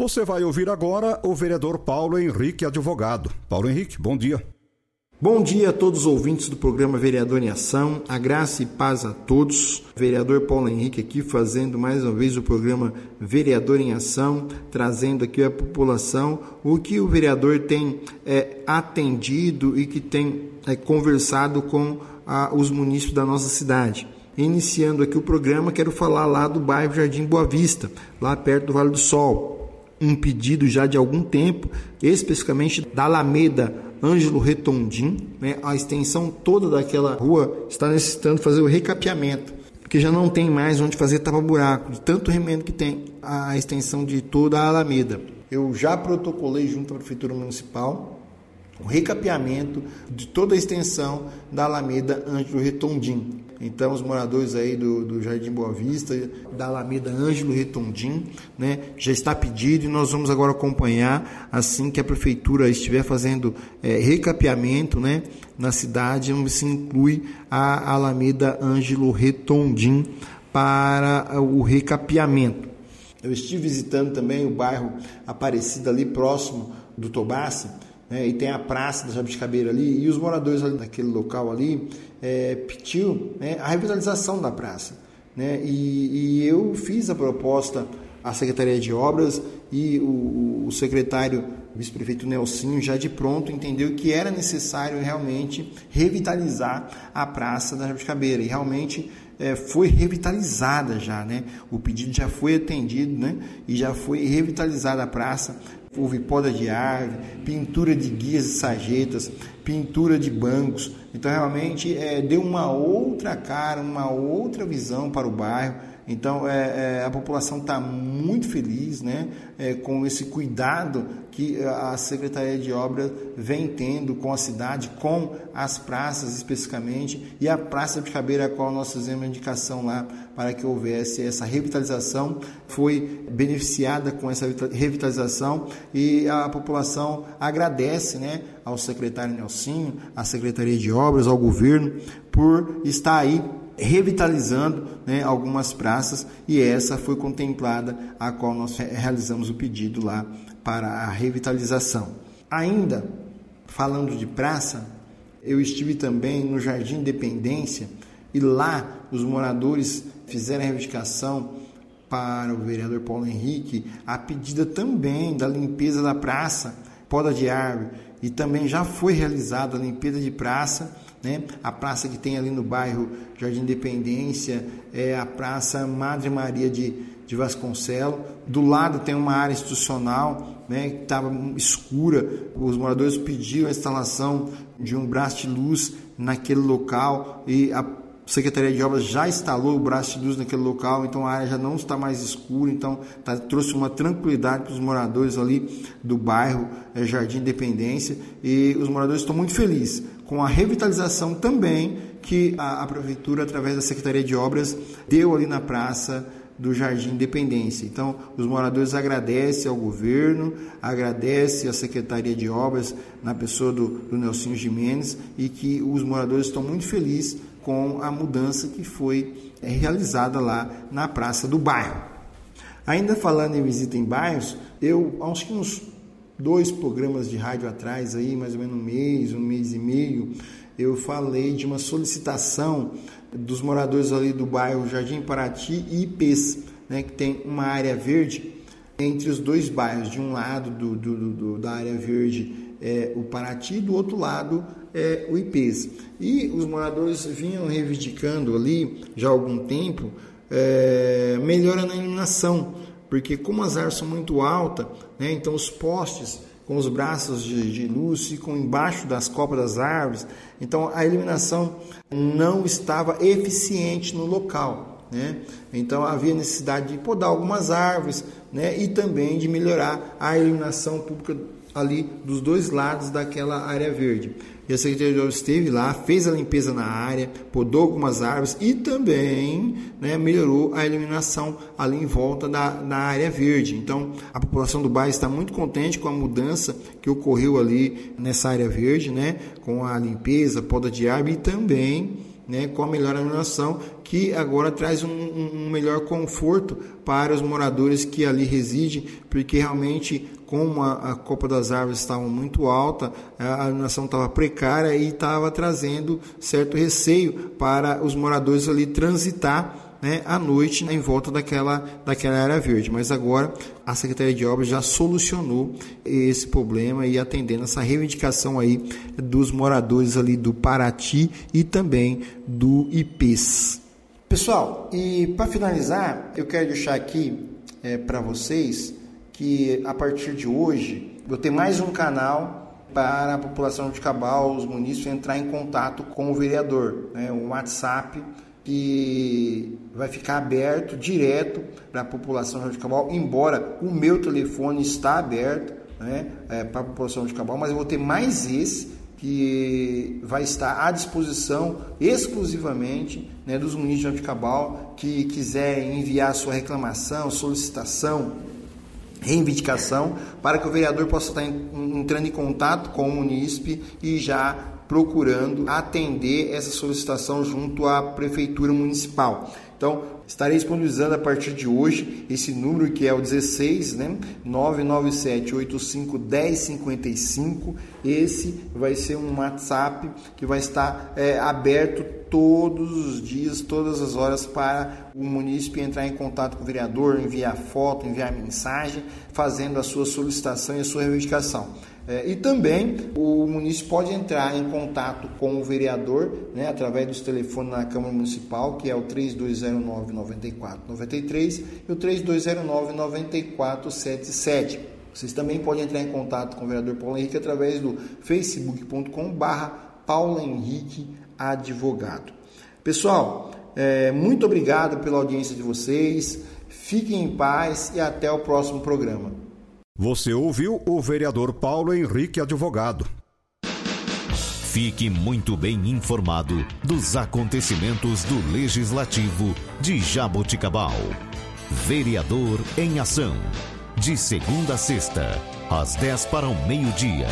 Você vai ouvir agora o vereador Paulo Henrique, advogado. Paulo Henrique, bom dia. Bom dia a todos os ouvintes do programa Vereador em Ação. A graça e paz a todos. Vereador Paulo Henrique aqui fazendo mais uma vez o programa Vereador em Ação, trazendo aqui à população o que o vereador tem é, atendido e que tem é, conversado com a, os munícipes da nossa cidade. Iniciando aqui o programa, quero falar lá do bairro Jardim Boa Vista, lá perto do Vale do Sol um pedido já de algum tempo, especificamente da Alameda Ângelo Retondim, né? a extensão toda daquela rua está necessitando fazer o recapeamento, porque já não tem mais onde fazer tapa-buraco, de tanto remendo que tem a extensão de toda a Alameda. Eu já protocolei junto à Prefeitura Municipal o recapeamento de toda a extensão da Alameda Ângelo Retondim. Então, os moradores aí do, do Jardim Boa Vista, da Alameda Ângelo Retondim, né, já está pedido e nós vamos agora acompanhar assim que a prefeitura estiver fazendo é, recapeamento né, na cidade, se inclui a Alameda Ângelo Retondim para o recapeamento. Eu estive visitando também o bairro Aparecida ali próximo do Tobassi, né, e tem a praça da Jabuticabeira ali, e os moradores ali daquele local ali é, pediu né, a revitalização da praça. Né, e, e, eu fiz a proposta à Secretaria de Obras e o, o secretário, vice-prefeito Nelsinho, já de pronto entendeu que era necessário realmente revitalizar a praça da Jabuticabeira, e realmente é, foi revitalizada já, né? O pedido já foi atendido, né? E já foi revitalizada a praça houve poda de árvore, pintura de guias e sarjetas, pintura de bancos. Então, realmente, é, deu uma outra cara, uma outra visão para o bairro. Então, é, é, a população está muito feliz né, é, com esse cuidado que a Secretaria de Obras vem tendo com a cidade, com as praças especificamente, e a Praça de Cabeira, a qual nós fizemos a indicação lá para que houvesse essa revitalização, foi beneficiada com essa revitalização e a população agradece né, ao secretário Nelsinho, à Secretaria de Obras, ao governo, por estar aí revitalizando né, algumas praças e essa foi contemplada a qual nós realizamos o pedido lá para a revitalização. Ainda falando de praça, eu estive também no Jardim Independência e lá os moradores fizeram a reivindicação para o vereador Paulo Henrique a pedida também da limpeza da praça, poda de árvore, e também já foi realizada a limpeza de praça né? A praça que tem ali no bairro Jardim Independência é a Praça Madre Maria de, de Vasconcelos. Do lado tem uma área institucional né, que estava escura. Os moradores pediram a instalação de um braço de luz naquele local e a Secretaria de Obras já instalou o braço de luz naquele local, então a área já não está mais escura, então tá, trouxe uma tranquilidade para os moradores ali do bairro é, Jardim Independência e os moradores estão muito felizes com a revitalização também que a, a Prefeitura, através da Secretaria de Obras, deu ali na praça do Jardim Independência. Então, os moradores agradecem ao governo, agradecem à Secretaria de Obras, na pessoa do, do Nelson Jimenez, e que os moradores estão muito felizes com a mudança que foi é, realizada lá na Praça do Bairro. Ainda falando em visita em bairros, eu, acho que uns dois programas de rádio atrás, aí, mais ou menos um mês, um mês e meio, eu falei de uma solicitação dos moradores ali do bairro Jardim Paraty e Ipês, né, que tem uma área verde entre os dois bairros. De um lado do, do, do da área verde é o Paraty, do outro lado é o Ipês. E os moradores vinham reivindicando ali já há algum tempo é, melhora na iluminação porque como as árvores são muito altas, né, então os postes com os braços de, de luz ficam embaixo das copas das árvores, então a iluminação não estava eficiente no local. Né? Então havia necessidade de podar algumas árvores né, e também de melhorar a iluminação pública ali dos dois lados daquela área verde. E a Secretaria de Obras esteve lá, fez a limpeza na área, podou algumas árvores e também né, melhorou a iluminação ali em volta da, da área verde. Então, a população do bairro está muito contente com a mudança que ocorreu ali nessa área verde, né, com a limpeza, poda de árvore e também né, com a melhor iluminação, que agora traz um, um, melhor conforto para os moradores que ali residem, porque realmente como a, a copa das árvores estava muito alta, a iluminação estava precária e estava trazendo certo receio para os moradores ali transitar né, à noite em volta daquela, daquela área verde. Mas agora a Secretaria de Obras já solucionou esse problema e atendendo essa reivindicação aí dos moradores ali do Paraty e também do IPES. Pessoal, e para finalizar, eu quero deixar aqui é, para vocês que a partir de hoje eu tenho mais um canal para a população de Cabal, os munícipes entrar em contato com o vereador, né, um WhatsApp que vai ficar aberto direto para a população de Cabal, embora o meu telefone está aberto né, é, para a população de Cabal, mas eu vou ter mais esse que vai estar à disposição exclusivamente né, dos munícipes de Cabal que quiser enviar sua reclamação, solicitação, reivindicação para que o vereador possa estar entrando em contato com o munícipe e já procurando atender essa solicitação junto à prefeitura municipal. Então, estarei disponibilizando a partir de hoje esse número que é o 16, né? 997 85 1055. Esse vai ser um WhatsApp que vai estar é, aberto todos os dias, todas as horas para o munícipe entrar em contato com o vereador, enviar foto, enviar mensagem, fazendo a sua solicitação e a sua reivindicação. É, e também o município pode entrar em contato com o vereador né, através dos telefones na Câmara Municipal, que é o 3209-9493 e o 3209-9477. Vocês também podem entrar em contato com o vereador Paulo Henrique através do facebook.com.br Paulo Henrique Advogado. Pessoal, é, muito obrigado pela audiência de vocês. Fiquem em paz e até o próximo programa. Você ouviu o vereador Paulo Henrique Advogado. Fique muito bem informado dos acontecimentos do Legislativo de Jaboticabal. Vereador em Ação. De segunda a sexta, às 10 para o meio-dia.